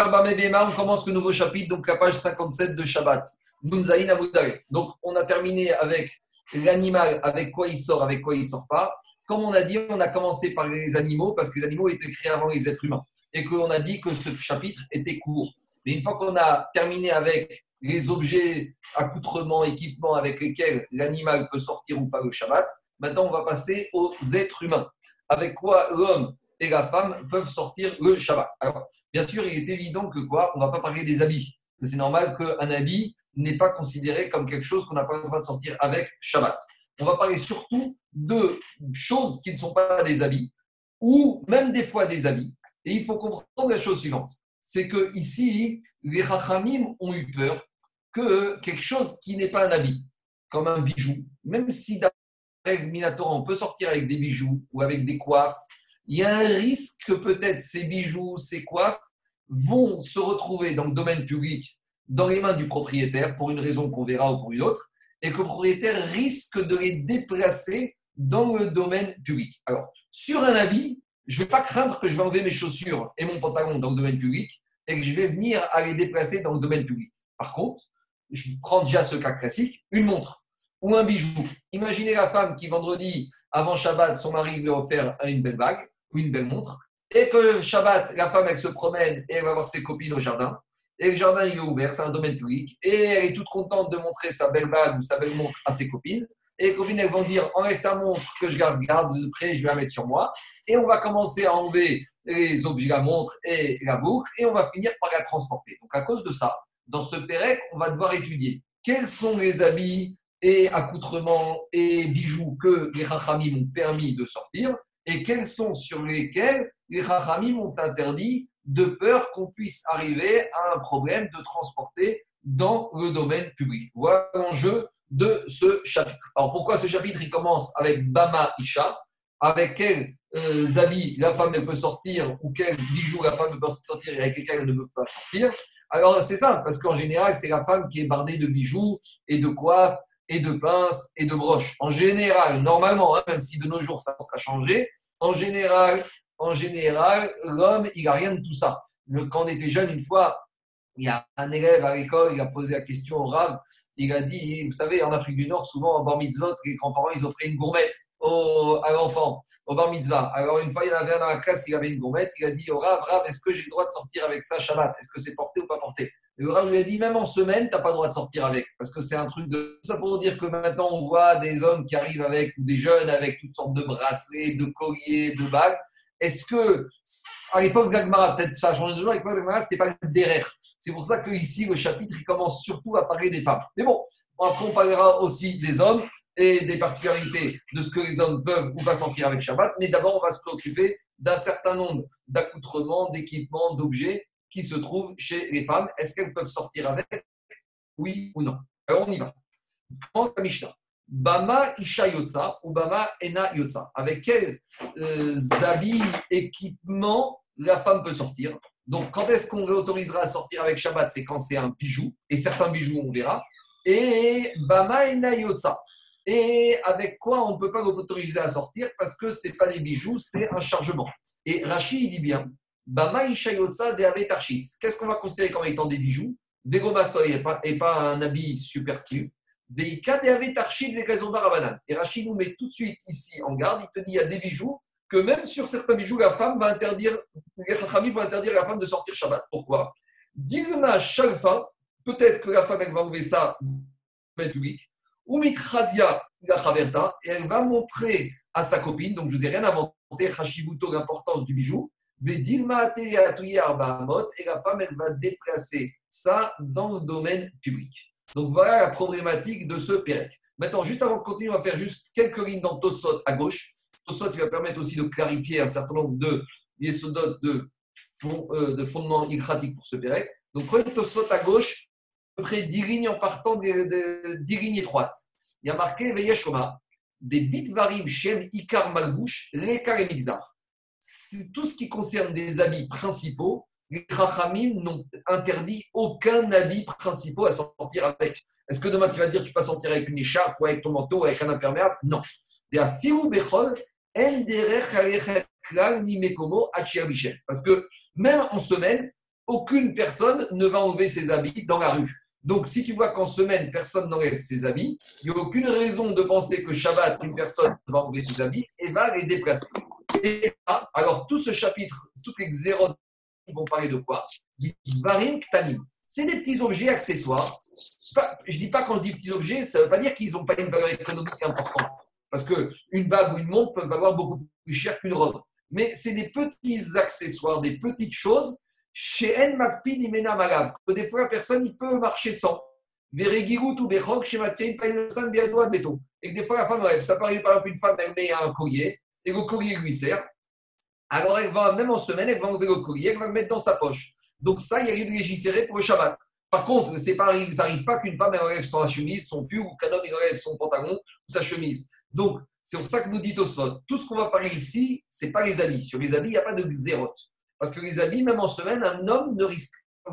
on commence le nouveau chapitre, donc la page 57 de Shabbat. Donc, on a terminé avec l'animal, avec quoi il sort, avec quoi il sort pas. Comme on a dit, on a commencé par les animaux, parce que les animaux étaient créés avant les êtres humains. Et qu'on a dit que ce chapitre était court. Mais une fois qu'on a terminé avec les objets, accoutrements, équipements avec lesquels l'animal peut sortir ou pas le Shabbat, maintenant on va passer aux êtres humains. Avec quoi l'homme et la femme peuvent sortir le Shabbat. Alors, bien sûr, il est évident que quoi? On ne va pas parler des habits. C'est normal qu'un habit n'est pas considéré comme quelque chose qu'on n'a pas le droit de sortir avec Shabbat. On va parler surtout de choses qui ne sont pas des habits, ou même des fois des habits. Et il faut comprendre la chose suivante c'est que ici, les Rachamim ont eu peur que quelque chose qui n'est pas un habit, comme un bijou, même si d'après Minatora, on peut sortir avec des bijoux ou avec des coiffes, il y a un risque que peut-être ces bijoux, ces coiffes vont se retrouver dans le domaine public, dans les mains du propriétaire, pour une raison qu'on verra ou pour une autre, et que le propriétaire risque de les déplacer dans le domaine public. Alors, sur un habit, je ne vais pas craindre que je vais enlever mes chaussures et mon pantalon dans le domaine public et que je vais venir à les déplacer dans le domaine public. Par contre, je prends déjà ce cas classique, une montre ou un bijou. Imaginez la femme qui, vendredi, avant Shabbat, son mari lui a offert une belle bague ou une belle montre, et que Shabbat, la femme, elle se promène et elle va voir ses copines au jardin, et le jardin, il est ouvert, c'est un domaine public, et elle est toute contente de montrer sa belle bague ou sa belle montre à ses copines, et les copines, elles vont dire enlève ta montre que je garde, garde de près, je vais la mettre sur moi. Et on va commencer à enlever les objets, la montre et la boucle, et on va finir par la transporter. Donc, à cause de ça, dans ce Pérec, on va devoir étudier quels sont les habits et accoutrements et bijoux que les Rachamim ont permis de sortir, et quels sont sur lesquels les Rachamim ont interdit de peur qu'on puisse arriver à un problème de transporter dans le domaine public? Voilà l'enjeu de ce chapitre. Alors pourquoi ce chapitre il commence avec Bama Isha? Avec quels euh, habits la femme elle peut sortir ou quels bijoux la femme peut sortir et avec lesquels elle ne peut pas sortir? Alors c'est ça, parce qu'en général c'est la femme qui est bardée de bijoux et de coiffes et de pinces et de broches. En général, normalement, hein, même si de nos jours ça sera changé, en général, en général, l'homme il n'a rien de tout ça. Quand on était jeune, une fois, il y a un élève à l'école, il a posé la question au Rav, il a dit, vous savez, en Afrique du Nord, souvent en bar mitzvah, les grands-parents, ils offraient une gourmette au, à l'enfant, au bar mitzvah. Alors une fois, il y en avait un dans la classe, il avait une gourmette, il a dit au Rav, Rav, est-ce que j'ai le droit de sortir avec ça Shabbat? Est-ce que c'est porté ou pas porté? Le Rav lui a dit, même en semaine, tu n'as pas le droit de sortir avec, parce que c'est un truc de... Ça pour dire que maintenant, on voit des hommes qui arrivent avec, ou des jeunes avec toutes sortes de bracelets, de colliers, de bagues. Est-ce que, à l'époque de l'Agmara, peut-être ça a changé de jour, à l'époque de l'Agmara, ce n'était pas derrière. C'est pour ça que ici le chapitre il commence surtout à parler des femmes. Mais bon, après on parlera aussi des hommes et des particularités de ce que les hommes peuvent ou pas sortir avec Shabbat. Mais d'abord, on va se préoccuper d'un certain nombre d'accoutrements, d'équipements, d'objets qui se trouvent chez les femmes. Est-ce qu'elles peuvent sortir avec? Oui ou non? Alors on y va. Commence la Mishnah. Bama Isha Yotza ou Bama Ena Yotza. Avec quels euh, habits, équipements la femme peut sortir? Donc, quand est-ce qu'on autorisera à sortir avec Shabbat? C'est quand c'est un bijou, et certains bijoux, on verra. Et Bama et Nayotsa. Et avec quoi on ne peut pas l'autoriser à sortir? Parce que ce n'est pas des bijoux, c'est un chargement. Et Rachid dit bien Archit. Qu'est-ce qu'on va considérer comme étant des bijoux? Vegomasoy et pas, et pas un habit superflu. Veika Et Rachid nous met tout de suite ici en garde. Il te dit il y a des bijoux que même sur certains bijoux, la femme va interdire, les vont interdire la femme de sortir Shabbat. Pourquoi? Dilma Shalfa, peut-être que la femme, va enlever ça public, ou Mikrazia et elle va montrer à sa copine, donc je ne vous ai rien inventé, Hashivuto, l'importance du bijou, et la femme, elle va déplacer ça dans le domaine public. Donc voilà la problématique de ce Pérec. Maintenant, juste avant de continuer, on va faire juste quelques lignes dans Tosot à gauche. Tosot va permettre aussi de clarifier un certain nombre de yesodotes de, euh, pour ce Pérec. Donc, prenez Tosot à gauche, à peu près 10 lignes en partant de, 10 lignes étroites. Il y a marqué Veyeshoma, des bitvarim shem ikar malbouche, lekar et mixar. Tout ce qui concerne des habits principaux, les Chachamim n'ont interdit aucun habit principal à sortir avec. Est-ce que demain tu vas dire tu peux sortir avec une écharpe ou avec ton manteau ou avec un imperméable? Non. Parce que même en semaine, aucune personne ne va enlever ses habits dans la rue. Donc, si tu vois qu'en semaine, personne n'enlève ses habits, il n'y a aucune raison de penser que Shabbat, une personne va enlever ses habits et va les déplacer. Et alors, tout ce chapitre, toutes les xérotes vont parler de quoi? Varim Ktanim. C'est des petits objets accessoires. Je ne dis pas quand je dis petits objets, ça ne veut pas dire qu'ils n'ont pas une valeur économique importante. Parce qu'une bague ou une montre peuvent valoir beaucoup plus cher qu'une robe. Mais c'est des petits accessoires, des petites choses chez En Makpin Imena Malav, que des fois la personne il peut marcher sans. Veregirut ou Bechok chez Mathieu Painosan Biadoa Béton. Et que des fois la femme rêve. Ça paraît par exemple une femme, elle met un collier et le collier lui sert. Alors elle va, même en semaine, elle va ouvrir le collier, elle va le mettre dans sa poche. Donc ça, il y a lieu de légiférer pour le Shabbat. Par contre, c'est pas, ça n'arrive pas qu'une femme elle enlève sa chemise, son pull, ou qu'un homme il enlève son pantalon ou sa chemise. Donc, c'est pour ça que nous dit Tosfot, tout ce qu'on va parler ici, ce n'est pas les habits. Sur les habits, il n'y a pas de xérote. Parce que les habits, même en semaine, un homme ne risque pas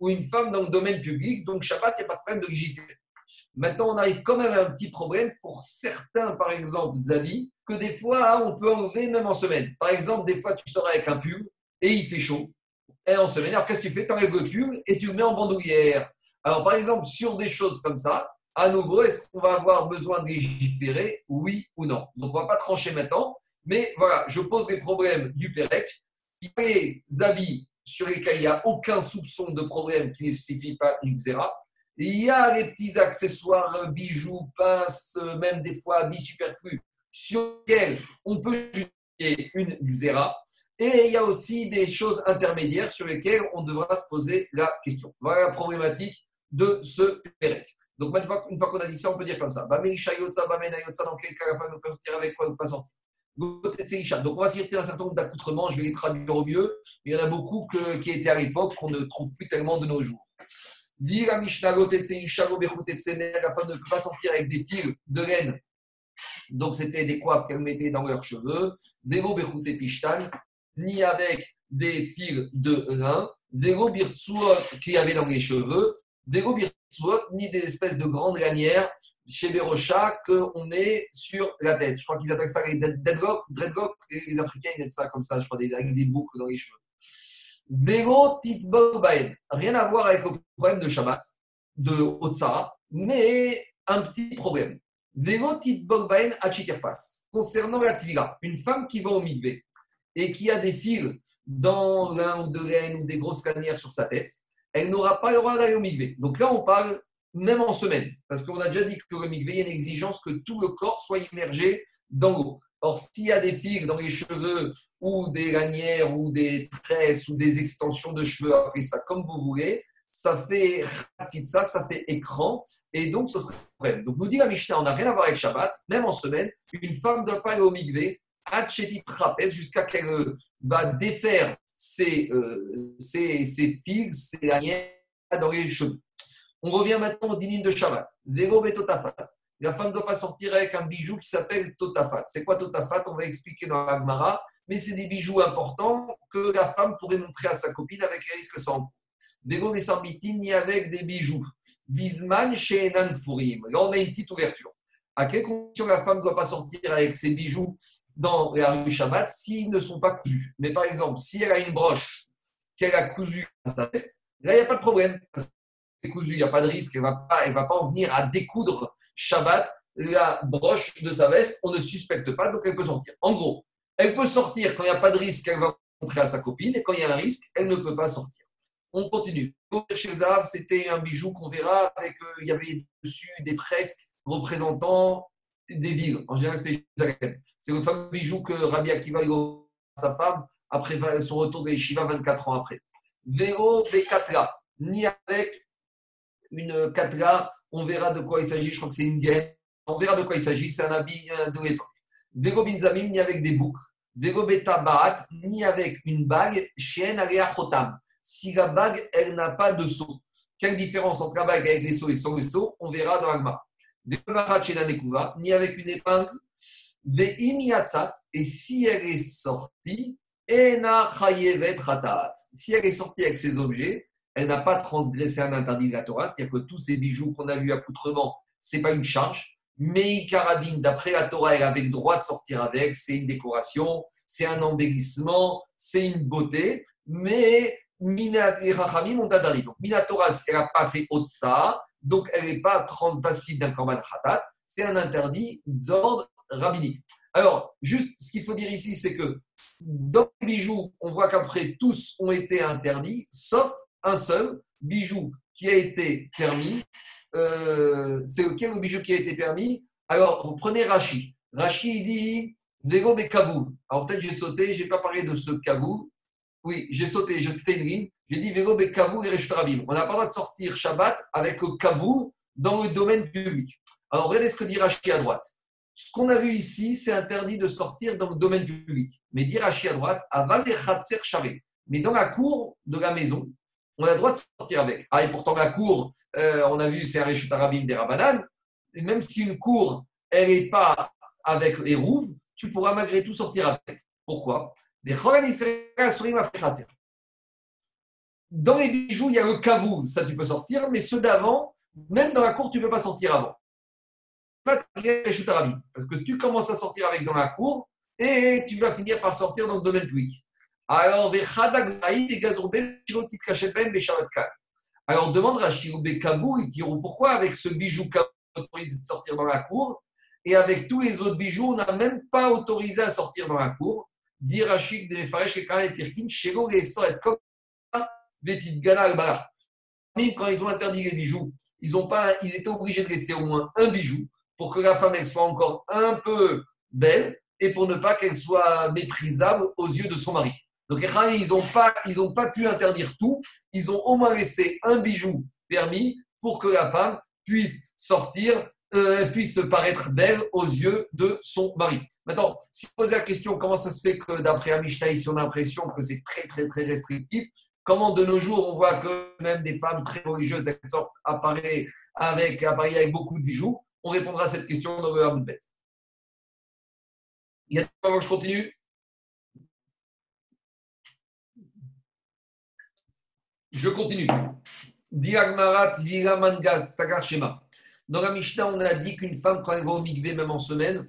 ou une femme dans le domaine public, donc Shabbat, il n'y a pas de problème de légiférer. Maintenant, on arrive quand même à un petit problème pour certains, par exemple, habits, que des fois, on peut enlever même en semaine. Par exemple, des fois, tu sors avec un pull et il fait chaud. Et en semaine, alors qu'est-ce que tu fais? Tu enlèves le pull et tu le mets en bandoulière. Alors, par exemple, sur des choses comme ça, à nouveau, est-ce qu'on va avoir besoin de légiférer? Oui ou non Donc, on ne va pas trancher maintenant. Mais voilà, je pose les problèmes du PEREC. Les habits sur lesquels il n'y a aucun soupçon de problème qui ne suffit pas une xéra. Il y a les petits accessoires, bijoux, pinces, même des fois habits superflus, sur lesquels on peut justifier une xéra. Et il y a aussi des choses intermédiaires sur lesquelles on devra se poser la question. Voilà la problématique de ce Pérec. Donc, une fois, qu'on a dit ça, on peut dire comme ça. Dans quel cas la sortir avec quoi pas sortir? Donc, on va citer un certain nombre d'accoutrements, je vais les traduire au mieux. Il y en a beaucoup qui étaient à l'époque qu'on ne trouve plus tellement de nos jours. Dire la Mishnah, la femme ne pas sortir avec des fils de laine. Donc, c'était des coiffes qu'elle mettait dans leurs cheveux. Vélo ni avec des fils de lin. Vélo birtsuot qu'il y avait dans les cheveux. Vélo birtsuot, ni des espèces de grandes lanières chez Berocha qu'on est sur la tête. Je crois qu'ils appellent ça les dreadlocks. dreadlock, les Africains ils mettent ça comme ça, je crois, avec des boucles dans les cheveux. Vélo titbobaen. Rien à voir avec le problème de Shabbat, de Otsara, mais un petit problème. Vélo titbobaen pass. Concernant la tvila, une femme qui va au mikvé et qui a des fils dans l'un ou deux laine ou des grosses canières sur sa tête, elle n'aura pas le droit d'aller au mikvé. Donc là, on parle même en semaine. Parce qu'on a déjà dit que le mikvé, il y a une exigence que tout le corps soit immergé dans l'eau. Or, s'il y a des fils dans les cheveux ou des lanières ou des tresses ou des extensions de cheveux, appelez ça comme vous voulez, ça fait ça, ça fait écran, et donc ce serait un problème. Donc, nous dit la Mishnah, on n'a rien à voir avec Shabbat, même en semaine, une femme ne doit pas aller au trapèze, jusqu'à qu'elle euh, va défaire ses, euh, ses, ses fils, ses lanières dans les cheveux. On revient maintenant au dinim de Shabbat. Totafat. La femme ne doit pas sortir avec un bijou qui s'appelle Totafat. C'est quoi Totafat? On va expliquer dans l'Agmara. Mais c'est des bijoux importants que la femme pourrait montrer à sa copine avec les risques sans. Vélo ni avec des bijoux. Bisman chez Furim. Là, on a une petite ouverture. À quelle condition la femme ne doit pas sortir avec ses bijoux dans la rue Shabbat s'ils ne sont pas cousus? Mais par exemple, si elle a une broche qu'elle a cousue à sa veste, là, il n'y a pas de problème cousu, il n'y a pas de risque, elle ne va, pas, va pas en venir à découdre Shabbat la broche de sa veste, on ne suspecte pas, donc elle peut sortir. En gros, elle peut sortir quand il n'y a pas de risque, elle va montrer à sa copine, et quand il y a un risque, elle ne peut pas sortir. On continue. Chez Zahav, c'était un bijou qu'on verra avec, euh, il y avait dessus des fresques représentant des villes. En général, c'était C'est le fameux bijou que Rabbi Akiva a sa femme après son retour de Shiva 24 ans après. Véro Bekatra, ni avec une katra, on verra de quoi il s'agit. Je crois que c'est une gaine. On verra de quoi il s'agit. C'est un habit de l'époque. Vego binzamim, ni avec des boucles. Vego beta ni avec une bague. Chien alea chotam. Si la bague, elle n'a pas de seau. Quelle différence entre la bague avec les seaux et sans les seaux? On verra dans l'agma. ni avec une épingle. Et si elle est sortie, si elle est sortie avec ses objets, elle n'a pas transgressé un interdit de la Torah, c'est-à-dire que tous ces bijoux qu'on a vus accoutrement, ce n'est pas une charge. Mais Karadine, d'après la Torah, elle avait le droit de sortir avec, c'est une décoration, c'est un embellissement, c'est une beauté, mais Mina et Rachamim ont interdit. Donc, Minatora, elle n'a pas fait Otsa, donc elle n'est pas transpassible d'un Korban Khatat, c'est un interdit d'ordre rabbinique. Alors, juste ce qu'il faut dire ici, c'est que dans les bijoux, on voit qu'après, tous ont été interdits, sauf un seul bijou qui a été permis. Euh, c'est lequel le bijou qui a été permis Alors, prenez Rachi. Rachi dit Vélo kavou. Alors, peut-être j'ai sauté, je n'ai pas parlé de ce kavou. Oui, j'ai sauté, j'ai sauté une ligne. J'ai dit Vélo kavou et. On n'a pas le droit de sortir Shabbat avec le kavou dans le domaine public. Alors, regardez ce que dit Rachi à droite. Ce qu'on a vu ici, c'est interdit de sortir dans le domaine public. Mais dit Rachi à droite, Mais dans la cour de la maison, on a le droit de sortir avec. Ah, et pourtant, la cour, euh, on a vu, c'est un Réchut Arabim des Rabanan. Et même si une cour, elle n'est pas avec les rouves, tu pourras malgré tout sortir avec. Pourquoi? Dans les bijoux, il y a le kavou, ça tu peux sortir, mais ceux d'avant, même dans la cour, tu ne peux pas sortir avant. Pas parce que tu commences à sortir avec dans la cour et tu vas finir par sortir dans le domaine public. Alors, alors demande Rashi Kabou, ils diront pourquoi avec ce bijou on autorise de sortir dans la cour et avec tous les autres bijoux on n'a même pas autorisé à sortir dans la cour? Dit Rachid de Mefaresh et Karen Pirkin, Shego et être comme Gana Même quand ils ont interdit les bijoux, ils, ont pas, ils étaient obligés de laisser au moins un bijou pour que la femme soit encore un peu belle et pour ne pas qu'elle soit méprisable aux yeux de son mari. Donc les ils n'ont pas, pas pu interdire tout, ils ont au moins laissé un bijou permis pour que la femme puisse sortir, euh, puisse paraître belle aux yeux de son mari. Maintenant, si vous posez la question comment ça se fait que d'après Amishna, ici on a l'impression que c'est très très très restrictif, comment de nos jours on voit que même des femmes très religieuses elles sortent avec, avec beaucoup de bijoux, on répondra à cette question dans le bête. Il y a des je continue? Je continue. Dans la Mishnah, on a dit qu'une femme, quand elle va au mikvé, même en semaine,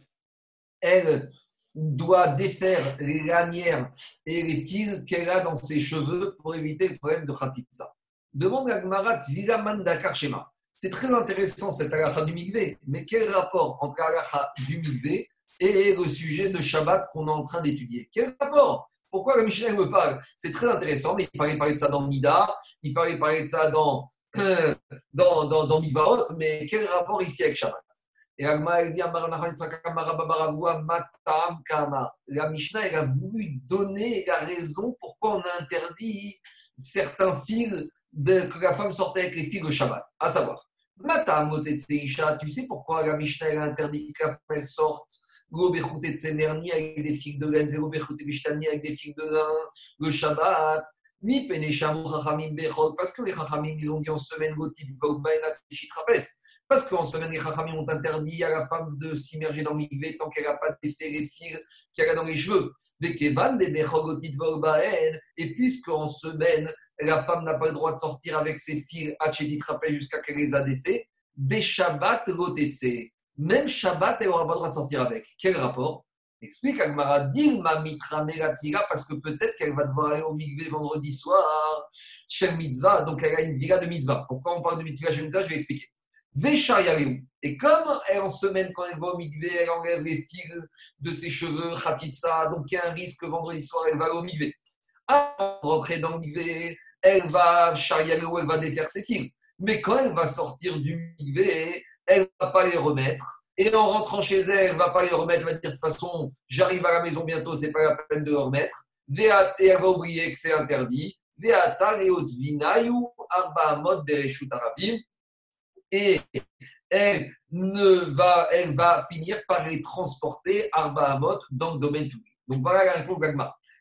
elle doit défaire les lanières et les fils qu'elle a dans ses cheveux pour éviter le problème de Khatitsa. Demande à Gmarat Vigaman Dakar Shema. C'est très intéressant cette halakha du mikvé, mais quel rapport entre halakha du mikvé et le sujet de Shabbat qu'on est en train d'étudier? Quel rapport? Pourquoi la Mishnah me parle? C'est très intéressant, mais il fallait parler de ça dans Nida, il fallait parler de ça dans, dans, dans, dans Mivaot, mais quel rapport ici avec Shabbat? Et la Mishnah a voulu donner la raison pourquoi on a interdit certains fils que la femme sortait avec les fils au Shabbat. À savoir, tu sais pourquoi la Mishnah a interdit que la femme sorte L'obéchouté de Semerni avec des figues de laine, l'obéchouté Bishtani avec des figues de lin, le Shabbat. Ni Penechamou Chachamim Bechot, parce que les Chachamim, ils ont dit en semaine, Gotif Vaubbainat Trapes. Parce qu'en semaine, les Chachamim ont interdit à la femme de s'immerger dans l'IV tant qu'elle n'a pas défait les fils qu'elle a dans les cheveux. Des Kevan, des Bechot, Gotif Vaubbain. Et puisqu'en semaine, la femme n'a pas le droit de sortir avec ses fils à Trapes jusqu'à qu'elle les a défaits, Beshabbat Gotetse. Même Shabbat, elle n'aura pas le droit de sortir avec. Quel rapport? Explique Agmara, ma Mitra Megatira, parce que peut-être qu'elle va devoir aller au mikvé vendredi soir, chez mitzvah, donc elle a une villa de mitzvah. Pourquoi on parle de mitzvah chez mitzvah? Je vais expliquer. Vesha Et comme elle, en semaine, quand elle va au mikvé, elle enlève les fils de ses cheveux, khatitsa, donc il y a un risque que vendredi soir, elle va au mikvé. Avant de rentrer dans le mikvé, elle va ou elle va défaire ses fils. Mais quand elle va sortir du mikvé, elle ne va pas les remettre. Et en rentrant chez elle, elle ne va pas les remettre. Elle va dire de toute façon, j'arrive à la maison bientôt, c'est pas la peine de les remettre. Et elle va oublier que c'est interdit. Et elle, ne va, elle va finir par les transporter Arba Amot dans le domaine public. Donc voilà la réponse.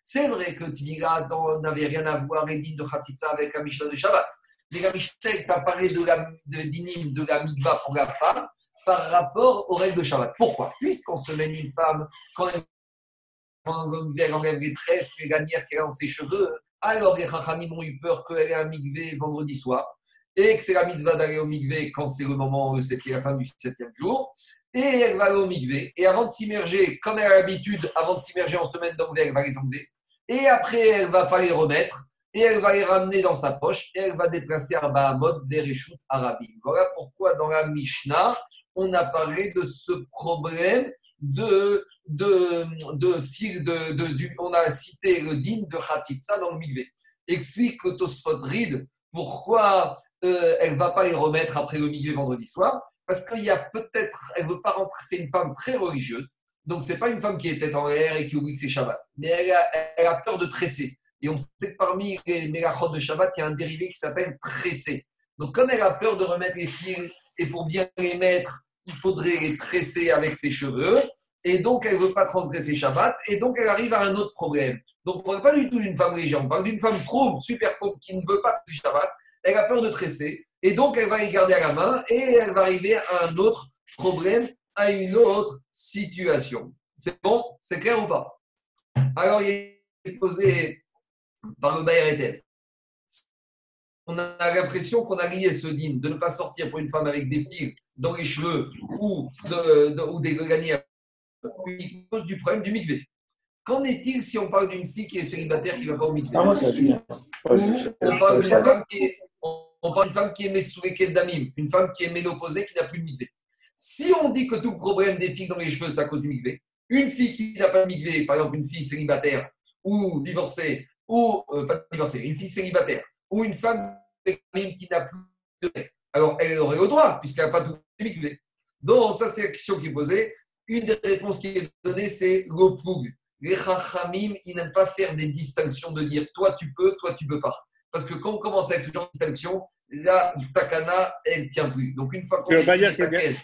C'est vrai que Tvira n'avait rien à voir, les de Khatitsa, avec la Mishnah de Shabbat. Mishnah t'a parlé de la de, de la mikva pour la femme par rapport aux règles de Shabbat. Pourquoi? Puisqu'on se mène une femme, quand elle, enlève les tresses, les qu'elle a dans ses cheveux, alors les Chachamim ont eu peur qu'elle ait un mikvé vendredi soir et que c'est la mitzvah d'aller au mikvé quand c'est le moment, c'est la fin du septième jour. Et elle va aller au mikvé. Et avant de s'immerger, comme elle a l'habitude, avant de s'immerger en semaine d'anglais, elle va les enlever. Et après, elle ne va pas les remettre. Et elle va les ramener dans sa poche et elle va déplacer à Bahamot des Réchoutes Arabim. Voilà pourquoi dans la Mishnah, on a parlé de ce problème de, de, de fil, de, de, on a cité le din de Khatitsa dans le Mikvé. Explique Tosfot Rid pourquoi euh, elle ne va pas les remettre après le Mikvé vendredi soir. Parce qu'il y a peut-être, elle veut pas rentrer, c'est une femme très religieuse. Donc, ce n'est pas une femme qui est tête en l'air et qui oublie que c'est Shabbat. Mais elle a, peur de tresser. Et on sait que parmi les mégachot de Shabbat, il y a un dérivé qui s'appelle tresser. Donc, comme elle a peur de remettre les fils et pour bien les mettre, il faudrait les tresser avec ses cheveux. Et donc, elle ne veut pas transgresser Shabbat. Et donc, elle arrive à un autre problème. Donc, on ne parle pas du tout d'une femme légère. On parle d'une femme trop, super trop, qui ne veut pas tresser Shabbat. Elle a peur de tresser. Et donc, elle va les garder à la main. Et elle va arriver à un autre problème, à une autre situation. C'est bon? C'est clair ou pas? Alors, il est posé par le Bayer On a l'impression qu'on a lié ce din de ne pas sortir pour une femme avec des fils dans les cheveux ou, de, ou des gagnants cause du problème du mikvé. Qu'en est-il si on parle d'une fille qui est célibataire qui ne va pas au mikvé? Ah, moi, ça On parle d'une femme qui est, on parle d'une femme qui est damim, une femme qui est ménopausée, qui n'a plus de mikvé. Si on dit que tout le problème des filles dans les cheveux, c'est à cause du mikvé, une fille qui n'a pas de mikvé, par exemple une fille célibataire ou divorcée, ou euh, pas divorcée, une fille célibataire, ou une femme qui n'a plus de alors elle aurait le droit, puisqu'elle n'a pas tout. Donc, ça, c'est la question qui est posée. Une des réponses qui est donnée, c'est l'oploug. Les chachamim, ils n'aiment pas faire des distinctions de dire toi tu peux, toi tu peux pas. Parce que quand on commence avec ce genre de distinction, la takana, elle ne tient plus. Donc une fois qu'on est taken,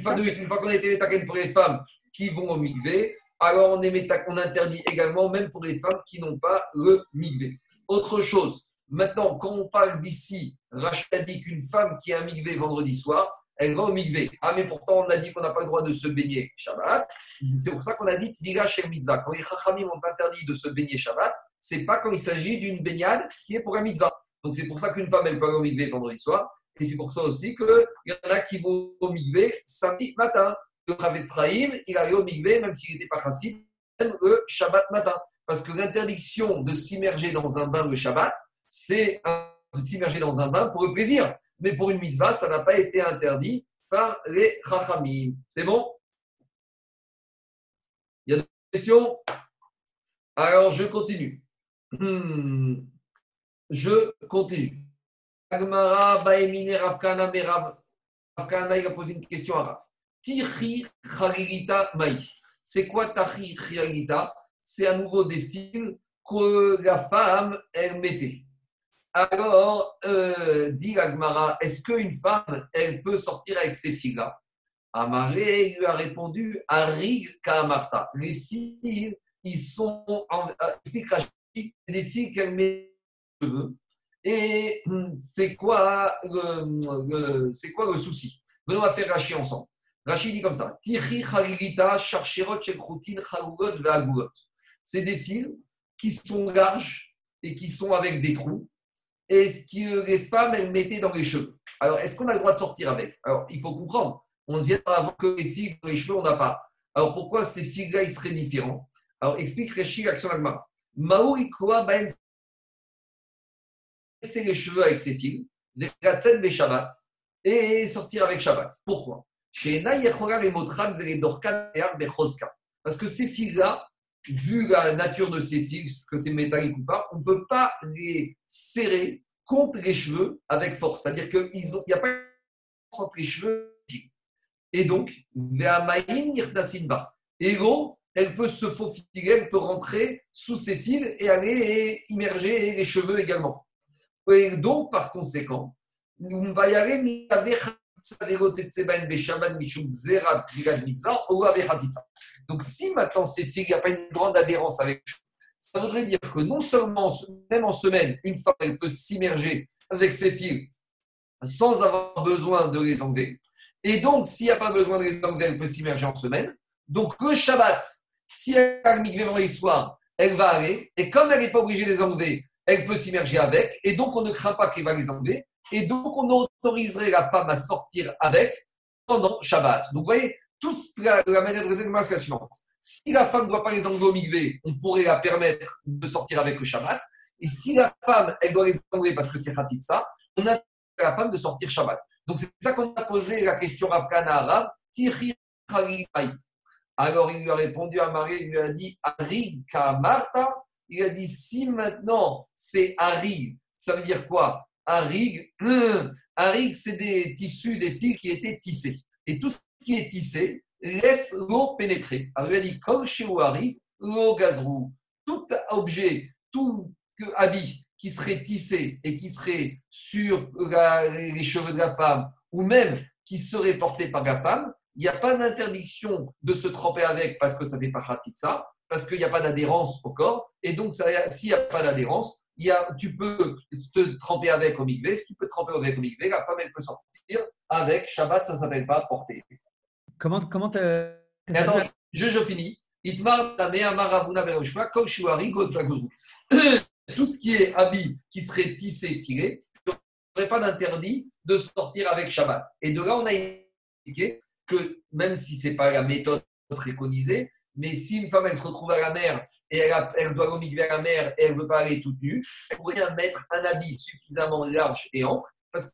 fois, une fois qu'on a été taken pour les femmes qui vont au migvé, alors on, est on interdit également même pour les femmes qui n'ont pas le migvé. Autre chose, maintenant, quand on parle d'ici, Rachel dit qu'une femme qui a un migvé vendredi soir, elle va au mikvé. Ah, mais pourtant, on a dit qu'on n'a pas le droit de se baigner Shabbat. C'est pour ça qu'on a dit Tviga Shem Mitzvah. Quand les Chachamim ont interdit de se baigner Shabbat, c'est pas quand il s'agit d'une baignade qui est pour un mitzvah. Donc, c'est pour ça qu'une femme, elle peut aller au mikvé vendredi soir. Et c'est pour ça aussi qu'il y en a qui vont au mikvé samedi matin. Le Chavetz Raïm, il allait au mikvé, même s'il n'était pas facile, le Shabbat matin. Parce que l'interdiction de s'immerger dans un bain le Shabbat, c'est de s'immerger dans un bain pour le plaisir mais pour une mitzvah, ça n'a pas été interdit par les chachamim. C'est bon? Il y a des questions? Alors, je continue. Hmm. Je continue. Agmara, Baemine, Ravkana, Merav. Ravkana, il a posé une question à Rav. Tichi Khalilita Maï. C'est quoi Tachi Khalilita C'est à nouveau des fils que la femme, elle mettait. Alors, euh, dit Agmara, est-ce qu'une femme, elle peut sortir avec ses filles-là? Amaré lui a répondu, Arig Kaamarta. Les filles, ils sont, en, euh, des filles qu'elle met cheveux. Et hum, c'est quoi, le, quoi le souci? Venons à faire Rachi ensemble. Rachi dit comme ça Tiri Khalilita, Charcherot, Chekroutin, Chalougot, C'est des fils qui sont larges et qui sont avec des trous et ce que les femmes, elles mettaient dans les cheveux. Alors, est-ce qu'on a le droit de sortir avec? Alors, il faut comprendre. On vient avant que les filles dans les cheveux, on n'a pas. Alors, pourquoi ces filles-là, ils seraient différents? Alors, explique Réchi l'action d'Agmara. Maourikoa ben les cheveux avec ses filles, les des Shabbat, et sortir avec Shabbat. Pourquoi? Parce que ces filles-là, vu la nature de ces fils, que c'est métallique ou pas, on ne peut pas les serrer contre les cheveux avec force. C'est-à-dire qu'il n'y a pas de entre les cheveux et donc, et gros, elle peut se faufiler, elle peut rentrer sous ses fils et aller immerger les cheveux également. Et donc, par conséquent, nous va y aller donc, si maintenant ces filles, a pas une grande adhérence avec ça voudrait dire que non seulement, même en semaine, une femme, elle peut s'immerger avec ses filles sans avoir besoin de les enlever. Et donc, s'il n'y a pas besoin de les enlever, elle peut s'immerger en semaine. Donc, le Shabbat, si elle a le soir, elle va aller. Et comme elle n'est pas obligée de les enlever, elle peut s'immerger avec. Et donc, on ne craint pas qu'elle va les enlever. Et donc, on autoriserait la femme à sortir avec pendant Shabbat. Donc, vous voyez, toute la, manière de raisonner c'est la suivante. Si la femme ne doit pas les enlever au on pourrait la permettre de sortir avec le Shabbat. Et si la femme, elle doit les enlever parce que c'est ça, on a la femme de sortir Shabbat. Donc c'est ça qu'on a posé la question Rafkana arabe, Alors il lui a répondu à Marie, il lui a dit Ari Marta. Il a dit si maintenant c'est Ari, ça veut dire quoi? Arig, Arig c'est des tissus, des fils qui étaient tissés. Et tout ce qui est tissé laisse l'eau pénétrer. Alors il a dit comme chez Arig, l'eau gazrou. Tout objet, tout habit qui serait tissé et qui serait sur les cheveux de la femme, ou même qui serait porté par la femme, il n'y a pas d'interdiction de se tremper avec parce que ça fait pas ça, parce qu'il n'y a pas d'adhérence au corps. Et donc, s'il n'y a pas d'adhérence, il y a, tu peux te tremper avec au migvé. Si tu peux te tremper avec au migvé, la femme, elle peut sortir avec Shabbat, ça ne s'appelle pas porter. Comment Comment Attends, je, je finis. Tout ce qui est habit qui serait tissé, filé, il n'y aurait pas d'interdit de sortir avec Shabbat. Et de là, on a expliqué que même si ce n'est pas la méthode préconisée, mais si une femme elle se retrouve à la mer et elle, doit aller vers la mer et elle ne veut pas aller toute nue, elle pourrait mettre un habit suffisamment large et ample, parce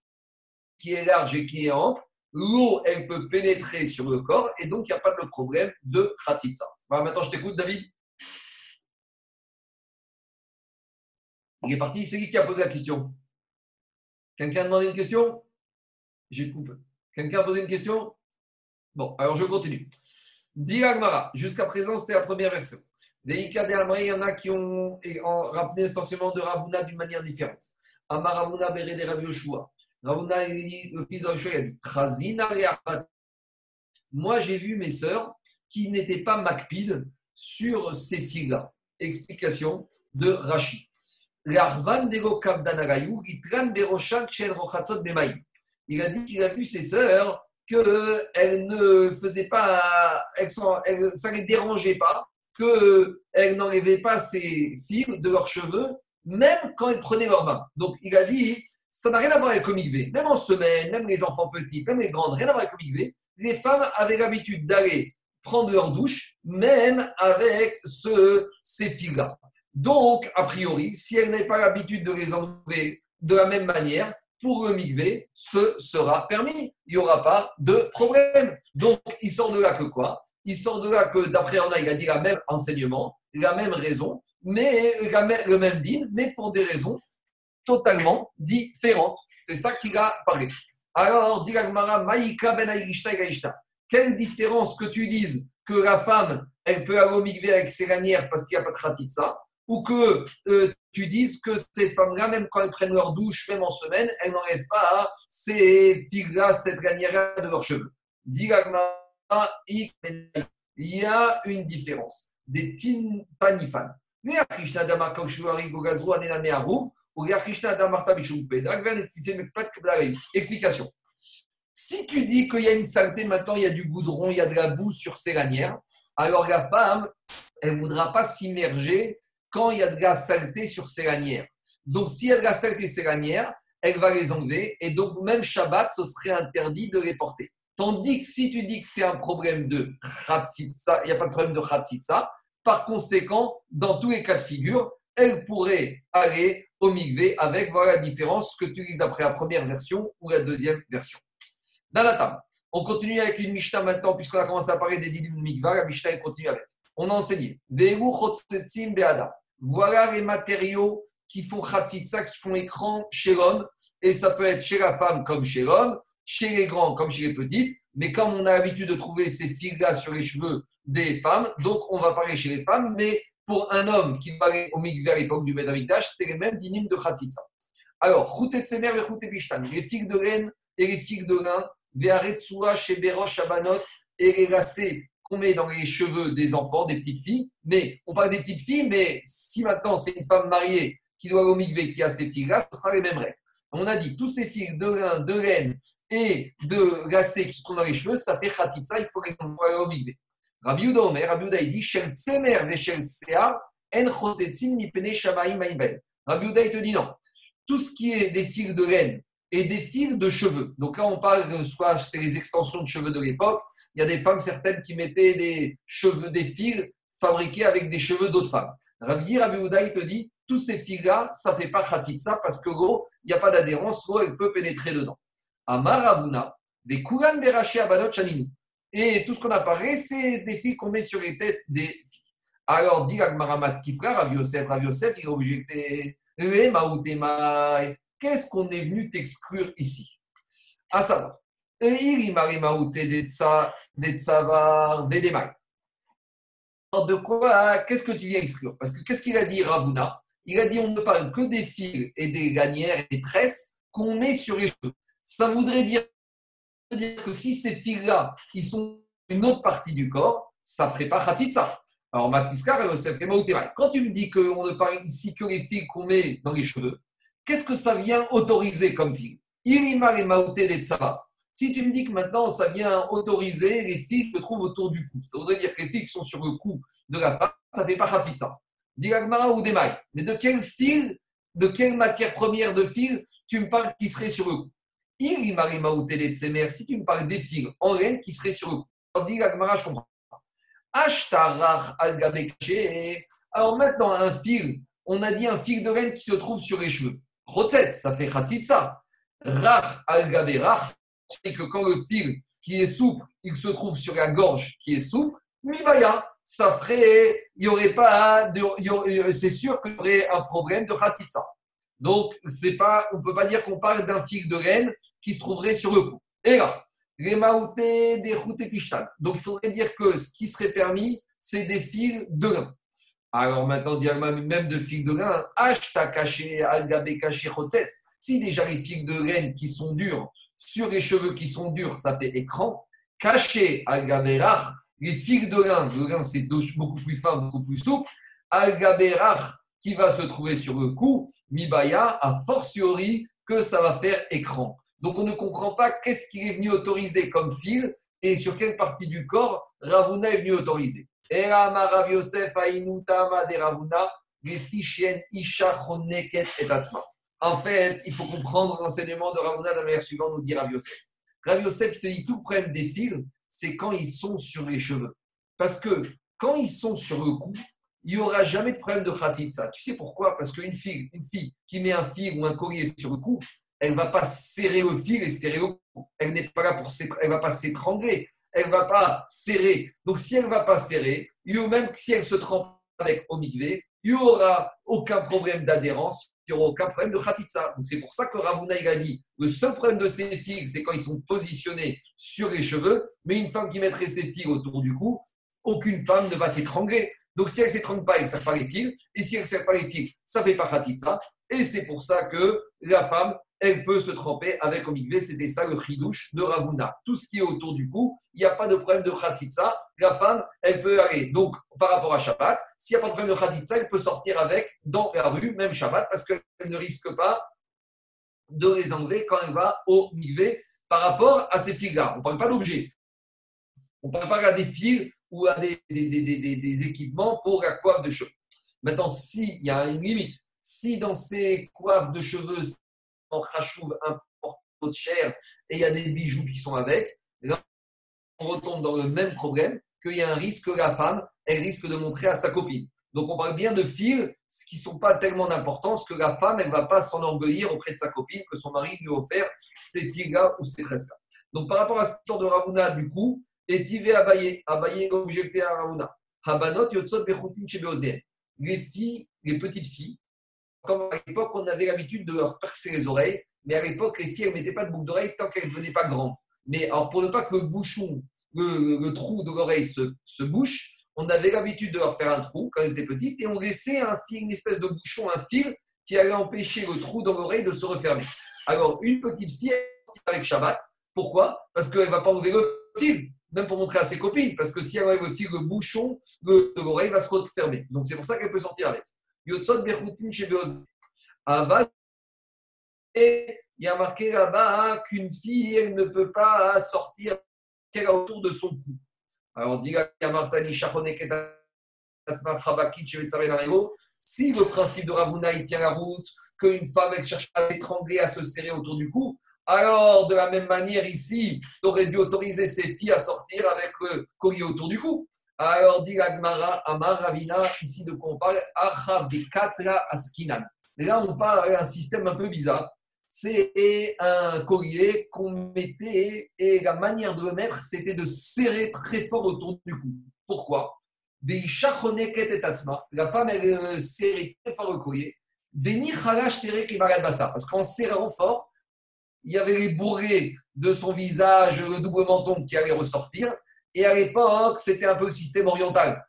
qui est large et qui est ample, l'eau elle peut pénétrer sur le corps et donc il n'y a pas de problème de khatitsa. Voilà, maintenant je t'écoute David. Il est parti, c'est qui qui a posé la question? Quelqu'un a demandé une question? J'ai coupé. Quelqu'un a posé une question? Bon, alors je continue. Agmara, jusqu'à présent, c'était la première version. Des il y en a qui ont rappelé essentiellement de Ravuna d'une manière différente. Amaravuna Bere de Rav Yoshua. Ravuna, le fils de Rav il a dit Moi, j'ai vu mes sœurs qui n'étaient pas macpides sur ces filles-là. Explication de Rashi. Il a dit qu'il a vu ses sœurs qu'elles ne faisaient pas, elles sont, ça ne les dérangeait pas, qu'elles n'enlevaient pas ces fils de leurs cheveux, même quand elles prenaient leur bain. Donc il a dit, ça n'a rien à voir avec le. Même en semaine, même les enfants petits, même les grandes, rien à voir avec le. Les femmes avaient l'habitude d'aller prendre leur douche, même avec ce, ces fils-là. Donc, a priori, si elles n'avaient pas l'habitude de les enlever de la même manière, pour le migvé, ce sera permis. Il n'y aura pas de problème. Donc, il sort de là que quoi? Il sort de là que, d'après Anna, il a dit la même enseignement, la même raison, mais le même dîne, mais pour des raisons totalement différentes. C'est ça qu'il a parlé. Alors, dit Maïka ben Quelle différence que tu dises que la femme, elle peut aller au migvé avec ses lanières parce qu'il n'y a pas de ça ou que euh, tu dises que ces femmes-là, même quand elles prennent leur douche, même en semaine, elles n'enlèvent pas ces filles-là, cette lanière de leurs cheveux. Il y a une différence. Des tinpanifan. Explication. Si tu dis qu'il y a une saleté, maintenant il y a du goudron, il y a de la boue sur ces lanières, alors la femme, elle ne voudra pas s'immerger quand il y a de la saleté sur ses lanières. Donc, s'il y a de la saleté sur ses lanières, elle va les enlever. Et donc, même Shabbat, ce serait interdit de les porter. Tandis que si tu dis que c'est un problème de khatsitsa, il n'y a pas de problème de khatsitsa, par conséquent, dans tous les cas de figure, elle pourrait aller au migvé avec, voilà la différence que tu lises d'après la première version ou la deuxième version. Dans la table, on continue avec une Mishnah maintenant, puisqu'on a commencé à parler des dinim mikva, la Mishnah continue avec. On a enseigné. Beada. Voilà les matériaux qui font khatitsa, qui font écran chez l'homme. Et ça peut être chez la femme comme chez l'homme, chez les grands comme chez les petites. Mais comme on a l'habitude de trouver ces fils-là sur les cheveux des femmes, donc on va parler chez les femmes. Mais pour un homme qui parlait au Mikvé à l'époque du Bedamikdash, c'était les mêmes dynimes de khatitsa. Alors, Semer et Bishtan, les fils de laine et les fils de lin, Ve'aretsua, Sheberosh, Shabanot, et les lacets on met dans les cheveux des enfants, des petites filles. Mais on parle des petites filles, mais si maintenant c'est une femme mariée qui doit migvé, qui a ces filles-là, ce sera les mêmes règles. On a dit tous ces fils de lin, de laine et de glacé qui se trouvent dans les cheveux, ça fait khatitsa, il faut les envoyer au migvé. Rabbi Uda Omer, Rabbi Uda il dit Shel tsemer ve shel en chosetzin shamaim Uda il te dit non. Tout ce qui est des fils de laine et des fils de cheveux. Donc là, on parle, soit c'est les extensions de cheveux de l'époque. Il y a des femmes certaines qui mettaient des cheveux, des fils fabriqués avec des cheveux d'autres femmes. Rabbi Rabbi il te dit, tous ces fils-là, ça ne fait pas khatitsa parce que gros, il n'y a pas d'adhérence, l'eau, elle peut pénétrer dedans. Amaravuna, des Kuran Beraché Abanot Chaninu. Et tout ce qu'on a parlé, c'est des fils qu'on met sur les têtes des filles. Alors, dit Agmaramat Kifra, Rav Yosef, Rav Yosef, il a objecté Qu'est-ce qu'on est venu t'exclure ici? À savoir, de quoi Qu'est-ce que tu viens exclure? Parce que qu'est-ce qu'il a dit Ravuna? Il a dit on ne parle que des fils et des lanières et des tresses qu'on met sur les cheveux. Ça voudrait dire, que si ces fils-là, ils sont une autre partie du corps, ça ne ferait pas ça. Alors, Matriskar, quand tu me dis qu'on ne parle ici que les fils qu'on met dans les cheveux, qu'est-ce que ça vient autoriser comme fil Irima et Maouté des Si tu me dis que maintenant ça vient autoriser les fils qui se trouvent autour du cou, ça voudrait dire que les fils sont sur le cou de la femme, ça ne fait pas Khatitsa. Diragmara ou des mailles. Mais de quel fil, de quelle matière première de fil tu me parles qui serait sur le cou? Si tu me parles des fils en laine qui seraient sur le cou. Alors, je comprends. Alors maintenant, un fil, on a dit un fil de laine qui se trouve sur les cheveux. Rotet, ça fait khatitsa. Rach al c'est que quand le fil qui est souple, il se trouve sur la gorge qui est souple, mibaya, ça ferait, il y aurait pas, c'est sûr qu'il y aurait un problème de khatitsa. Donc, c'est pas, on ne peut pas dire qu'on parle d'un fil de laine qui se trouverait sur le cou. Et là, les maoutés des routes Donc, il faudrait dire que ce qui serait permis, c'est des fils de lin. Alors maintenant, même de fils de lin, ta caché, algabé caché, Si déjà les fils de laine qui sont durs, sur les cheveux qui sont durs, ça fait écran, caché, algabé les fils de lin, le lin c'est beaucoup plus fin, beaucoup plus souple, algabé qui va se trouver sur le cou, mibaya, a fortiori que ça va faire écran. Donc on ne comprend pas qu'est-ce qu'il est venu autoriser comme fil et sur quelle partie du corps Ravuna est venu autoriser. En fait, il faut comprendre l'enseignement de Ravuna de la manière suivante, nous dit Rav Yosef. Rav Yosef te dit tout le problème des fils, c'est quand ils sont sur les cheveux. Parce que quand ils sont sur le cou, il n'y aura jamais de problème de khatitsa. Tu sais pourquoi? Parce qu'une fille, une fille qui met un fil ou un collier sur le cou, elle ne va pas serrer le fil et serrer au cou. Elle n'est pas là pour elle va pas s'étrangler. Elle ne va pas serrer. Donc, si elle ne va pas serrer, même si elle se trempe avec Omigvé, il n'y aura aucun problème d'adhérence, il n'y aura aucun problème de khatitsa. Donc, c'est pour ça que Ravuna, il a dit le seul problème de ces fils, c'est quand ils sont positionnés sur les cheveux, mais une femme qui mettrait ses fils autour du cou, aucune femme ne va s'étrangler. Donc, si elle ne s'étrangle pas, elle ne sert pas les fils. Et si elle ne sert pas les fils, ça ne fait pas khatitsa. Et c'est pour ça que la femme, elle peut se tremper avec omigvé. C'était ça le chidouche de Ravuna. Tout ce qui est autour du cou, il n'y a pas de problème de khatitsa. La femme, elle peut aller. Donc, par rapport à Shabbat, s'il n'y a pas de problème de khatitsa, elle peut sortir avec dans la rue, même Shabbat, parce qu'elle ne risque pas de les enlever quand elle va au migvé par rapport à ces fils-là. On ne parle pas d'objets. On ne parle pas des fils ou à des, des, équipements pour la coiffe de cheveux. Maintenant, s'il y a une limite, si dans ces coiffes de cheveux, en rachouve un porte de chair et il y a des bijoux qui sont avec, là, on retombe dans le même problème qu'il y a un risque que la femme, elle risque de montrer à sa copine. Donc on parle bien de fils qui ne sont pas tellement d'importance que la femme, elle ne va pas s'enorgueillir auprès de sa copine que son mari lui a offert ces fils-là ou ces tresses-là. Donc par rapport à cette histoire de Ravuna, du coup, et Tivé Abaye, Abaye objecté à Ravuna. Habanot Yotsot Bechutin Les filles, les petites filles, comme à l'époque, on avait l'habitude de leur percer les oreilles, mais à l'époque, les filles ne mettaient pas de boucle d'oreille tant qu'elles ne devenaient pas grandes. Mais alors, pour ne pas que le bouchon, le, trou de l'oreille se, bouche, on avait l'habitude de leur faire un trou quand elles étaient petites et on laissait un fil, une espèce de bouchon, un fil qui allait empêcher le trou dans l'oreille de se refermer. Alors, une petite fille, avec Shabbat. Pourquoi? Parce qu'elle ne va pas ouvrir le fil, même pour montrer à ses copines. Parce que si elle enlève le fil, le bouchon de l'oreille va se refermer. Donc, c'est pour ça qu'elle peut sortir avec. Il y a marqué là-bas hein, qu'une fille, ne peut pas sortir qu'elle a autour de son cou. Alors, dit si le principe de Ravuna tient la route, qu'une femme elle cherche à s'étrangler, à se serrer autour du cou, alors de la même manière ici, tu aurais dû autoriser ses filles à sortir avec le collier autour du cou. Alors, dit Agmara, Amar, Ravina, ici de quoi on parle Achav de Katra Askinan. Et là, on parle d'un système un peu bizarre. C'est un collier qu'on mettait et la manière de le mettre, c'était de serrer très fort autour du cou. Pourquoi? Des La femme, elle serrait très fort le collier. Des Parce qu'en serrant fort, il y avait les bourrées de son visage, le double menton qui allait ressortir. Et à l'époque, c'était un peu le système oriental.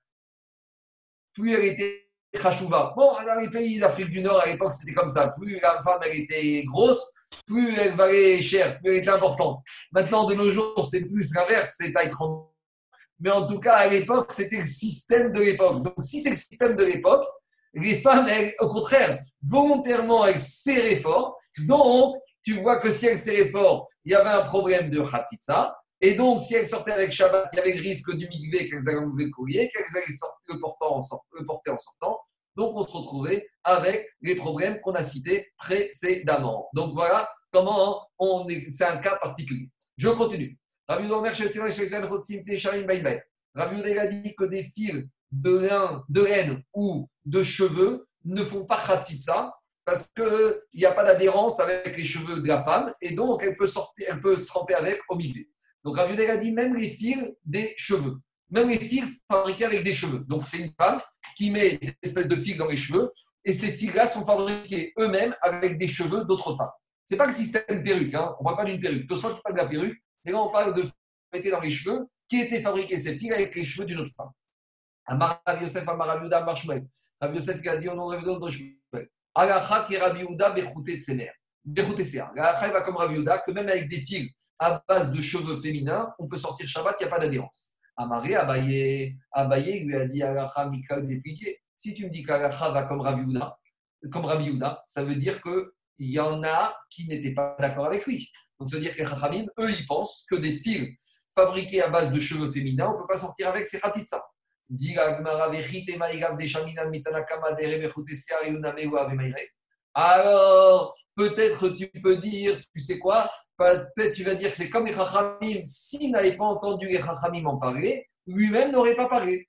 Plus elle était chachouva. Bon, dans les pays d'Afrique du Nord, à l'époque, c'était comme ça. Plus la femme, était grosse, plus elle valait cher, plus elle était importante. Maintenant, de nos jours, c'est plus l'inverse, c'est taille 30. Mais en tout cas, à l'époque, c'était le système de l'époque. Donc, si c'est le système de l'époque, les femmes, au contraire, volontairement, elles serraient fort. Donc, tu vois que si elles serraient fort, il y avait un problème de khatitsa. Et donc, si elles sortaient avec Shabbat, il y avait le risque du migvé qu'elles allaient enlever le courrier, qu'elles allaient le, le porter en sortant. Donc, on se retrouvait avec les problèmes qu'on a cités précédemment. Donc, voilà comment on est. C'est un cas particulier. Je continue. Rabbi a dit que des fils de lin, de laine ou de cheveux ne font pas khatitsa parce qu'il n'y a pas d'adhérence avec les cheveux de la femme et donc elle peut, sortir, elle peut se tremper avec au milieu. Donc Rav a dit même les fils des cheveux, même les fils fabriqués avec des cheveux. Donc c'est une femme qui met des espèces de fils dans les cheveux et ces fils-là sont fabriqués eux-mêmes avec des cheveux d'autres femmes. Ce n'est pas le système perruque, hein. on parle pas d'une perruque. Tout ça, pas de la perruque, mais là on parle de mettre dans les cheveux qui étaient fabriqués ces fils avec les cheveux d'une autre femme. Amar Yosef, Rav. Rav Yosef qui a dit on aurait de Shmuel. Qui Rabbi Yehuda Bechouté Tsemer. Bechouté Seah. Comme Rav Yehuda que même avec des fils à base de cheveux féminins, on peut sortir Shabbat, il n'y a pas d'adhérence. Amaré, Abaye, Abaye lui a dit Alacha Mikal dépliqué. Si tu me dis qu'Alacha va comme Rav Yehuda, comme Rabbi Yehuda, ça veut dire qu'il y en a qui n'étaient pas d'accord avec lui. Donc ça veut dire que les Chachamim, eux, ils pensent que des fils fabriqués à base de cheveux féminins, on ne peut pas sortir avec ces Khatitsa. Alors, peut-être tu peux dire, tu sais quoi Peut-être tu vas dire que c'est comme les Chachamim, s'il n'avait pas entendu les Chachamim en parler, lui-même n'aurait pas parlé.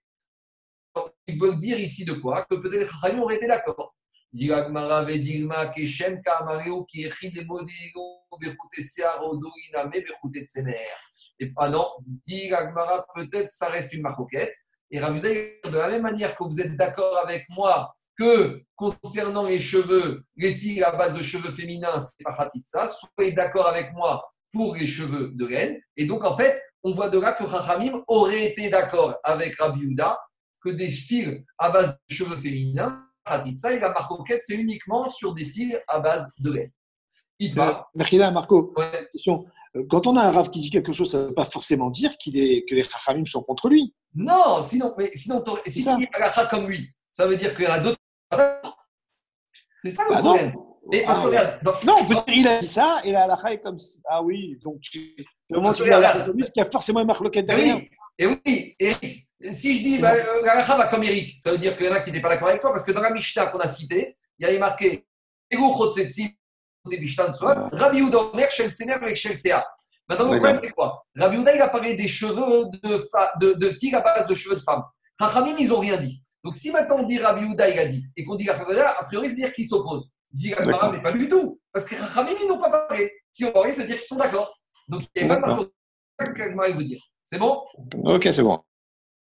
Il veut dire ici de quoi? Que peut-être les Chachamim auraient été d'accord. Et ah non, dit peut-être ça reste une maroquette. Et Ravuda, de la même manière que vous êtes d'accord avec moi que concernant les cheveux, les filles à base de cheveux féminins, c'est pas ça, soyez d'accord avec moi pour les cheveux de reine. Et donc, en fait, on voit de là que Rachamim aurait été d'accord avec Rabbi que des fils à base de cheveux féminins, ça et la marcoquette, c'est uniquement sur des fils à base de laine. Merci là, Marco. Question. Euh, quand on a un Rav qui dit quelque chose, ça ne veut pas forcément dire qu'il est, que les Rachamim sont contre lui. Non, sinon, mais sinon si tu comme lui, ça veut dire qu'il y en a d'autres. C'est ça le bah problème. Non. Et parce que, regarde, non, il a dit ça et la est comme ça. Ah oui, donc tu, moment tu dis la qu'il y a forcément une marque loquette derrière. Et oui, Eric, si je dis bah, euh, l'Alacha va comme Eric, ça veut dire qu'il y en a qui n'étaient pas d'accord avec toi, parce que dans la Mishnah qu'on a citée, il y avait marqué Rabbi Yehuda Omer, Shel Tsener avec Shel Sea. Maintenant, le problème, c'est quoi? Rabbi Yehuda, il a parlé des cheveux de, de, de filles à base de cheveux de femmes. Chachamim, ils n'ont rien dit. Donc, si maintenant on dit Rabbi Yehuda, il a dit, et qu'on dit Chachamim, a priori, c'est dire qu'ils s'opposent. Dit Rabbi mais pas du tout. Parce que Chachamim, ils n'ont pas parlé. Si on parle, c'est dire qu'ils sont d'accord. Donc, il n'y a pas de que vous dire. C'est bon? Ok, c'est bon.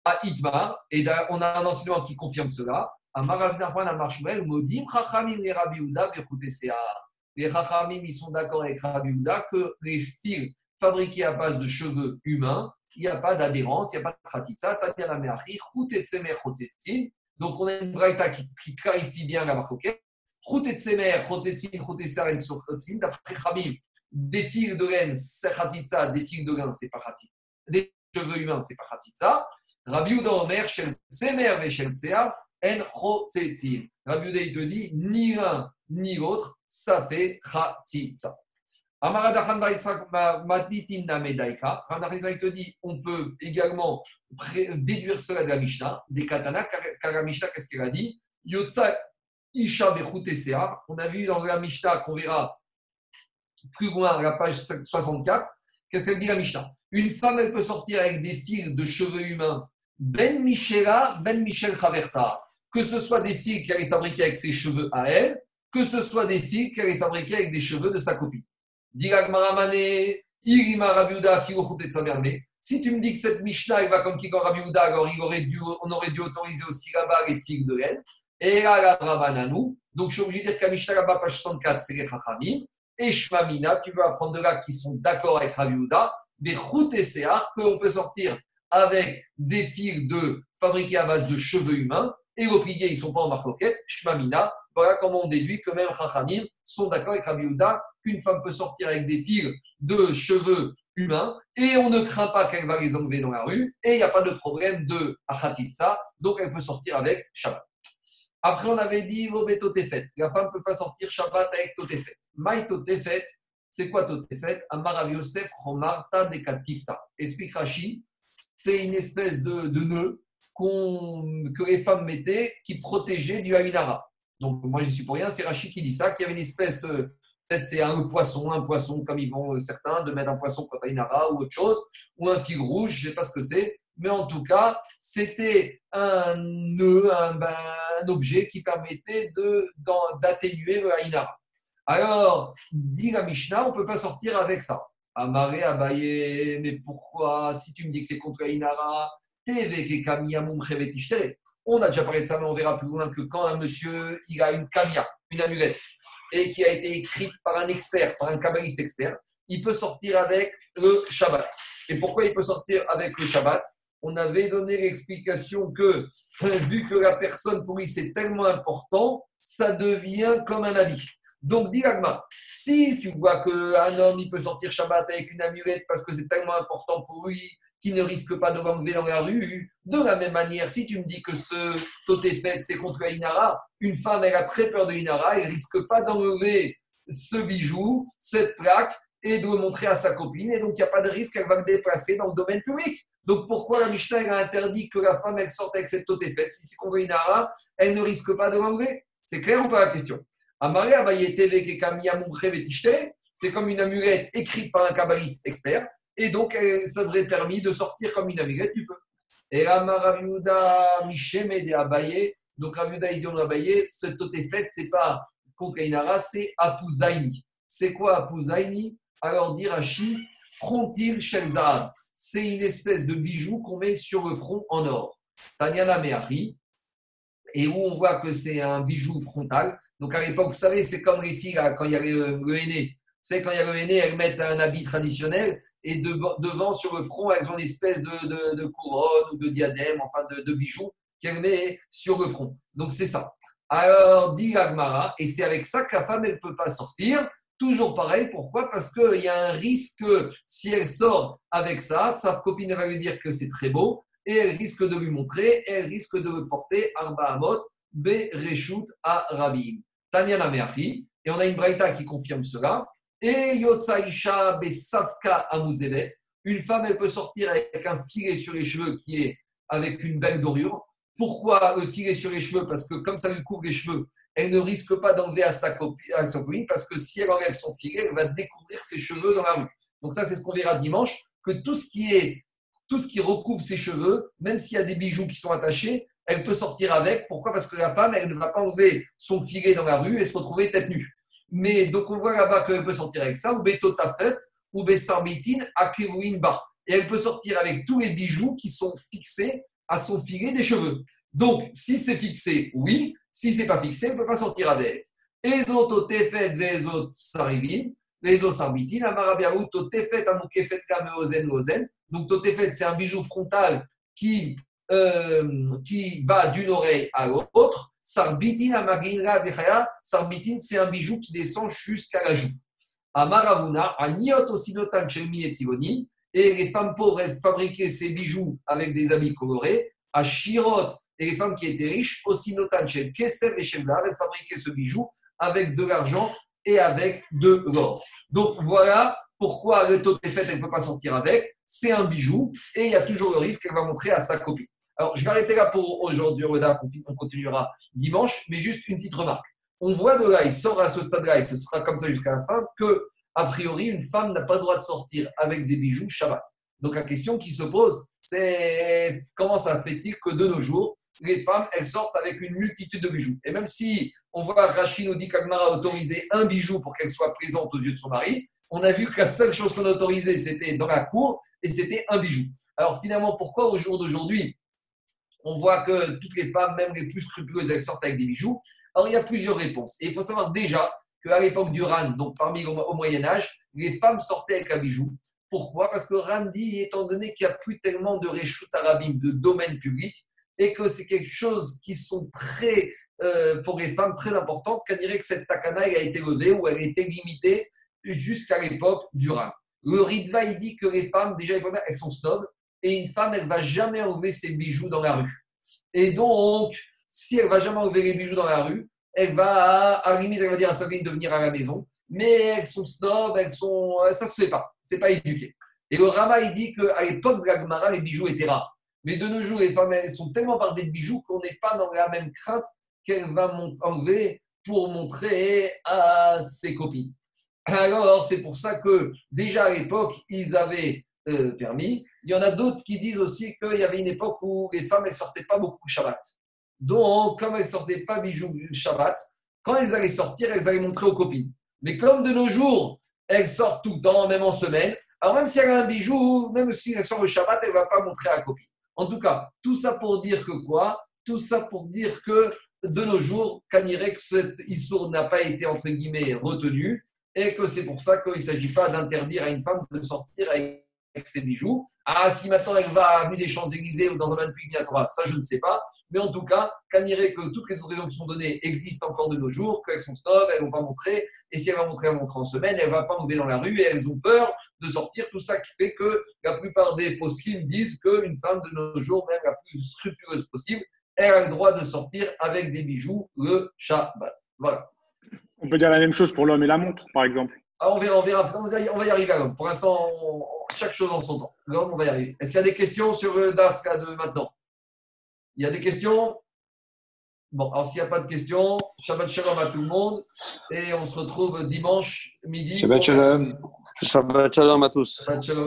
À Itmar, et on a un enseignement qui confirme cela. À Maravnarpan, à Marshmel, Modim Chachamim et Rabbi Yehuda, Les Chachamim, ils sont d'accord avec Rabbi Yehuda que les fils fabriqué à base de cheveux humains, il n'y a pas d'adhérence, il n'y a pas de khatitsa, donc on a une braïta qui, qui, clarifie bien la marcoquette. D'après Khabib, des fils de laine, c'est khatitsa, des fils de laine, c'est pas khatitsa. Des cheveux humains, c'est pas khatitsa. Rabbi Uda Omer, shel tsemer ve shel tsea, en chotetzin. Rabbi Uda, il te dit, ni l'un ni l'autre, ça fait khatitsa. Amaradachan te dit on peut également déduire cela de la Mishnah, des katana, car la Mishnah, qu'est-ce qu'elle a dit? Yotsa Isha On a vu dans la Mishnah qu'on verra plus loin à la page 64, qu'est-ce qu'elle dit la Mishnah? Une femme, elle peut sortir avec des fils de cheveux humains. Ben Michela, Ben Michel Chaverta. Que ce soit des filles qui allaient fabriquer avec ses cheveux à elle, que ce soit des filles qui allaient fabriquer avec des cheveux de sa copine. Si tu me dis que cette Mishnah va comme Kikor Rabiouda, alors il aurait dû, on aurait dû autoriser aussi là-bas les filles de elle. Et là, la Rabananou. Donc, je suis obligé de dire qu'à Mishnah là-bas, page 64, c'est les Chachamim. Et Shmamina, tu peux apprendre de là qui sont d'accord avec Rabiouda, des routes et Séar, qu'on peut sortir avec des fils de fabriqués à base de cheveux humains. Et les ils ne sont pas en marloquette. Shmamina, voilà comment on déduit que même Chachamim sont d'accord avec Rabiouda qu'une femme peut sortir avec des fils de cheveux humains et on ne craint pas qu'elle va les enlever dans la rue et il n'y a pas de problème de achatitsa, donc elle peut sortir avec Shabbat. Après, on avait dit Totefet. La femme ne peut pas sortir Shabbat avec Totefet. Maï Totefet, c'est quoi Totefet? Amar Yosef Romarta de Katifta. Explique Rashi, c'est une espèce de, nœud que les femmes mettaient qui protégeait du Haïnara. Donc, moi, je suis pour rien, c'est Rachid qui dit ça, qu'il y avait une espèce de. Peut-être c'est un poisson, un poisson comme ils vont euh, certains, de mettre un poisson contre Haïnara ou autre chose, ou un fil rouge, je ne sais pas ce que c'est. Mais en tout cas, c'était un nœud, un, ben, objet qui permettait d'atténuer le Haïnara. Alors, dit la Mishnah, on ne peut pas sortir avec ça. Amaré, Abaye, mais pourquoi? Si tu me dis que c'est contre Haïnara, on a déjà parlé de ça, mais on verra plus loin que quand un monsieur il a une kamia, une amulette, et qui a été écrite par un expert, par un kabbaliste expert, il peut sortir avec le Shabbat. Et pourquoi il peut sortir avec le Shabbat? On avait donné l'explication que, vu que la personne, pour lui, c'est tellement important, ça devient comme un avis. Donc, dit si tu vois qu'un homme, il peut sortir Shabbat avec une amulette parce que c'est tellement important pour lui, qui ne risque pas de l'enlever dans la rue. De la même manière, si tu me dis que ce fait, c'est contre Inara, une femme, elle a très peur de Inara, elle risque pas d'enlever ce bijou, cette plaque, et de le montrer à sa copine. Et donc, il n'y a pas de risque qu'elle va le déplacer dans le domaine public. Donc, pourquoi la Mishnah a interdit que la femme, elle sorte avec cette fait Si c'est contre Inara, elle ne risque pas de l'enlever C'est clair ou pas la question? C'est comme une amulette écrite par un kabbaliste expert. Et donc, euh, ça aurait permis de sortir comme une amiguette, tu peux. Et Amaraviuda Michem et Abaye. Donc, Raviuda et Abaye, ce fait, c'est pas contre Inara, c'est Apuzaini. C'est quoi Apuzaini Alors, dire frontil Shelzav. C'est une espèce de bijou qu'on met sur le front en or. Tanyana Meachi. Et où on voit que c'est un bijou frontal. Donc, à l'époque, vous savez, c'est comme les filles, quand il y a le, le aîné. Vous savez, quand il y a le aîné, elles mettent un habit traditionnel et devant, sur le front, ont une espèce de, couronne ou de diadème, enfin de, bijoux qu'elle met sur le front. Donc c'est ça. Alors, dit Agmara, et c'est avec ça que la femme, elle ne peut pas sortir. Toujours pareil, pourquoi? Parce qu'il y a un risque, si elle sort avec ça, sa copine va lui dire que c'est très beau, et elle risque de lui montrer, et elle risque de le porter Arba Amot, Be Reshut a Rabim. Tanya et on a une braïta qui confirme cela. Et Yotsaïcha Besavka Amuzevet, une femme, elle peut sortir avec un filet sur les cheveux qui est avec une belle dorure. Pourquoi le filet sur les cheveux? Parce que comme ça lui couvre les cheveux, elle ne risque pas d'enlever à sa copine, parce que si elle enlève son filet, elle va découvrir ses cheveux dans la rue. Donc ça, c'est ce qu'on verra dimanche, que tout ce qui est tout ce qui recouvre ses cheveux, même s'il y a des bijoux qui sont attachés, elle peut sortir avec. Pourquoi? Parce que la femme, elle ne va pas enlever son filet dans la rue et se retrouver tête nue. Mais donc on voit là-bas qu'elle peut sortir avec ça, ou Betotafet, ou Besarbitin, Bar. Et elle peut sortir avec tous les bijoux qui sont fixés à son filet des cheveux. Donc, si c'est fixé, oui. Si c'est pas fixé, elle ne peut pas sortir avec. Ezot Tefet, Vezot Sarivin, Vezot Sarbitin, Amarabiaou, Totefet, Amukefet, Kameozen, Ozen. Donc, Totefet, c'est un bijou frontal qui, euh, qui va d'une oreille à l'autre. Sarbitin Sarbitin, c'est un bijou qui descend jusqu'à la joue. Amaravuna, Aniot Osinotan Chelmi et Tivoni, et les femmes pauvres, fabriquaient ces bijoux avec des habits colorés. À Shirot, et les femmes qui étaient riches, Osinotan Chel Kesev et Shelzav, elles fabriquaient ce bijou avec de l'argent et avec de l'or. Donc voilà pourquoi le taux de elle ne peut pas sortir avec. C'est un bijou et il y a toujours le risque qu'elle va montrer à sa copine. Alors, je vais arrêter là pour aujourd'hui, Redaf. On continuera dimanche, mais juste une petite remarque. On voit de là, il sort à ce stade-là, et ce sera comme ça jusqu'à la fin, que, a priori, une femme n'a pas le droit de sortir avec des bijoux Shabbat. Donc, la question qui se pose, c'est comment ça fait-il que de nos jours, les femmes, elles sortent avec une multitude de bijoux? Et même si on voit Rachid nous dit qu'Agmara a autorisé un bijou pour qu'elle soit présente aux yeux de son mari, on a vu que la seule chose qu'on a autorisée, c'était dans la cour et c'était un bijou. Alors finalement, pourquoi au jour d'aujourd'hui, on voit que toutes les femmes, même les plus scrupuleuses, elles sortent avec des bijoux Alors il y a plusieurs réponses. Et il faut savoir déjà qu'à l'époque du RAN, donc parmi au Moyen Âge, les femmes sortaient avec un bijou. Pourquoi? Parce que RAN dit, étant donné qu'il n'y a plus tellement de réchout arabim, de domaine public, et que c'est quelque chose qui sont très, euh, pour les femmes, très importantes, qu'on dirait que cette takana a été levée ou elle a été limitée jusqu'à l'époque du Ram. Le Ritva, il dit que les femmes, déjà, elles sont snobs, et une femme, elle va jamais enlever ses bijoux dans la rue. Et donc, si elle va jamais enlever les bijoux dans la rue, elle va, à la limite, elle va dire à sa de venir à la maison, mais elles sont snobs, elles sont, ça se fait pas, c'est pas éduqué. Et le Rama, il dit qu'à l'époque de la Gemara, les bijoux étaient rares. Mais de nos jours, les femmes, elles sont tellement bardées de bijoux qu'on n'est pas dans la même crainte qu'elle va enlever pour montrer à ses copines. Alors, c'est pour ça que déjà à l'époque, ils avaient euh, permis. Il y en a d'autres qui disent aussi qu'il y avait une époque où les femmes, elles sortaient pas beaucoup Shabbat. Donc, comme elles sortaient pas bijoux Shabbat, quand elles allaient sortir, elles allaient montrer aux copines. Mais comme de nos jours, elles sortent tout le temps, même en semaine, alors même si elle a un bijou, même si elle sort le Shabbat, elle ne va pas montrer à la copine. En tout cas, tout ça pour dire que quoi? Tout ça pour dire que de nos jours, Kanirek, cette histoire n'a pas été entre guillemets retenue et que c'est pour ça qu'il ne s'agit pas d'interdire à une femme de sortir avec ses bijoux. Ah, si maintenant elle va à l'avenue des Champs-Élysées ou dans un puits Torah, ça je ne sais pas. Mais en tout cas, Kanirek, que toutes les autres raisons qui sont données existent encore de nos jours, qu'elles sont stop, elles ne vont pas montrer. Et si elles vont montrer, elles vont en semaine, elles ne vont pas mouver dans la rue et elles ont peur de sortir. Tout ça qui fait que la plupart des poskim disent qu'une femme de nos jours, même la plus scrupuleuse possible, elle a le droit de sortir avec des bijoux le Shabbat. Voilà. On peut dire la même chose pour l'homme et la montre, par exemple. Ah, on verra, on verra. On va y arriver à l'homme. Pour l'instant, chaque chose en son temps. L'homme, on va y arriver. Est-ce qu'il y a des questions sur le DAF de maintenant? Il y a des questions? Bon, alors s'il n'y a pas de questions, Shabbat Shalom à tout le monde. Et on se retrouve dimanche midi. Shabbat Shalom. Shabbat Shalom à tous.